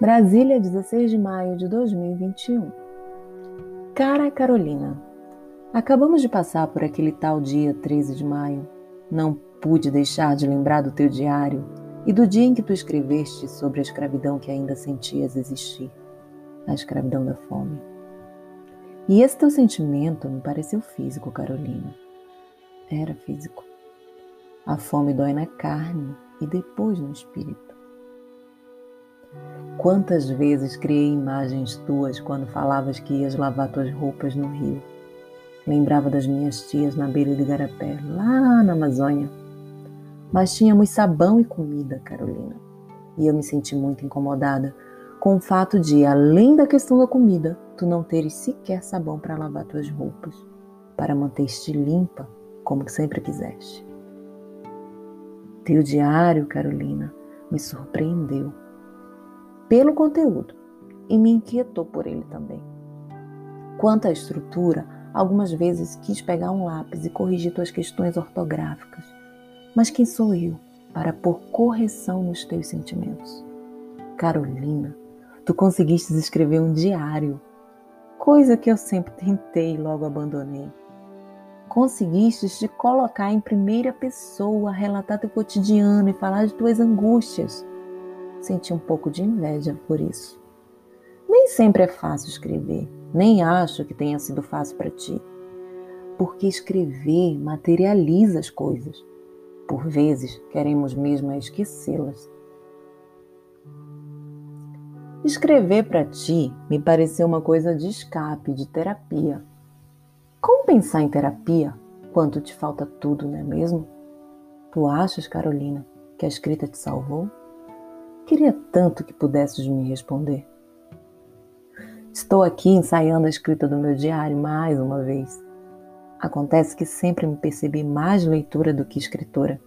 Brasília, 16 de maio de 2021. Cara Carolina, acabamos de passar por aquele tal dia 13 de maio. Não pude deixar de lembrar do teu diário e do dia em que tu escreveste sobre a escravidão que ainda sentias existir a escravidão da fome. E esse teu sentimento me pareceu físico, Carolina. Era físico. A fome dói na carne e depois no espírito. Quantas vezes criei imagens tuas quando falavas que ias lavar tuas roupas no rio? Lembrava das minhas tias na beira de Garapé, lá na Amazônia. Mas tínhamos sabão e comida, Carolina. E eu me senti muito incomodada com o fato de, além da questão da comida, tu não teres sequer sabão para lavar tuas roupas, para manter-te limpa como sempre quiseste. Teu diário, Carolina, me surpreendeu pelo conteúdo e me inquietou por ele também. Quanto à estrutura, algumas vezes quis pegar um lápis e corrigir tuas questões ortográficas. Mas quem sou eu para pôr correção nos teus sentimentos? Carolina, tu conseguiste escrever um diário, coisa que eu sempre tentei e logo abandonei. Conseguiste te colocar em primeira pessoa, relatar teu cotidiano e falar de tuas angústias. Senti um pouco de inveja por isso. Nem sempre é fácil escrever, nem acho que tenha sido fácil para ti. Porque escrever materializa as coisas. Por vezes queremos mesmo esquecê-las. Escrever para ti me pareceu uma coisa de escape, de terapia. Como pensar em terapia quanto te falta tudo, não é mesmo? Tu achas, Carolina, que a escrita te salvou? Queria tanto que pudesses me responder. Estou aqui ensaiando a escrita do meu diário mais uma vez. Acontece que sempre me percebi mais leitora do que escritora.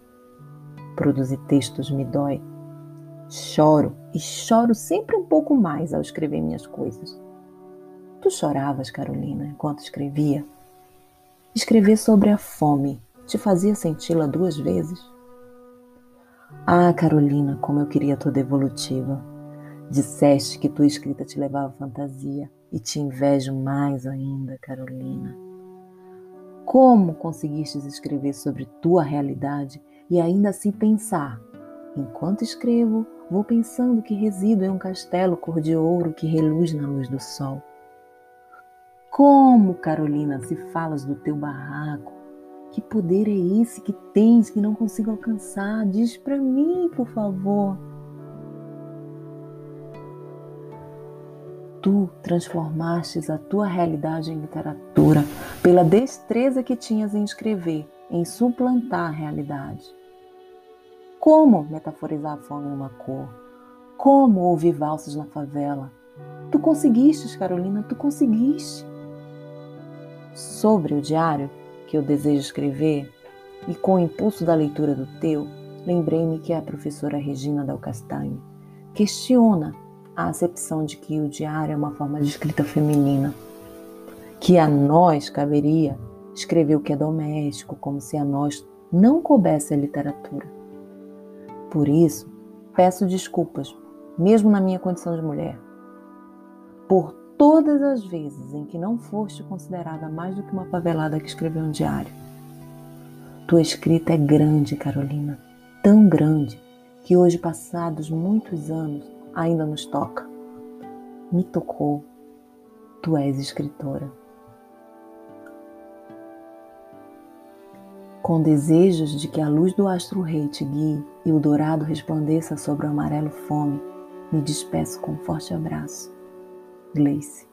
Produzir textos me dói. Choro e choro sempre um pouco mais ao escrever minhas coisas. Tu choravas, Carolina, enquanto escrevia? Escrever sobre a fome te fazia senti-la duas vezes? Ah, Carolina, como eu queria tua devolutiva. Disseste que tua escrita te levava à fantasia e te invejo mais ainda, Carolina. Como conseguiste escrever sobre tua realidade e ainda assim pensar? Enquanto escrevo, vou pensando que resido em um castelo cor de ouro que reluz na luz do sol. Como, Carolina, se falas do teu barraco, que poder é esse que tens que não consigo alcançar? Diz para mim, por favor. Tu transformastes a tua realidade em literatura pela destreza que tinhas em escrever, em suplantar a realidade. Como metaforizar a fome numa cor? Como ouvir valsas na favela? Tu conseguiste, Carolina, tu conseguiste. Sobre o diário, que eu desejo escrever, e com o impulso da leitura do teu, lembrei-me que a professora Regina Del Castanho questiona a acepção de que o diário é uma forma de escrita feminina, que a nós caberia escrever o que é doméstico, como se a nós não coubesse a literatura. Por isso, peço desculpas, mesmo na minha condição de mulher, por todas as vezes em que não foste considerada mais do que uma favelada que escreveu um diário. Tua escrita é grande, Carolina, tão grande que hoje, passados muitos anos, ainda nos toca. Me tocou. Tu és escritora. Com desejos de que a luz do astro-rei te guie e o dourado resplandeça sobre o amarelo fome, me despeço com um forte abraço. Gleice.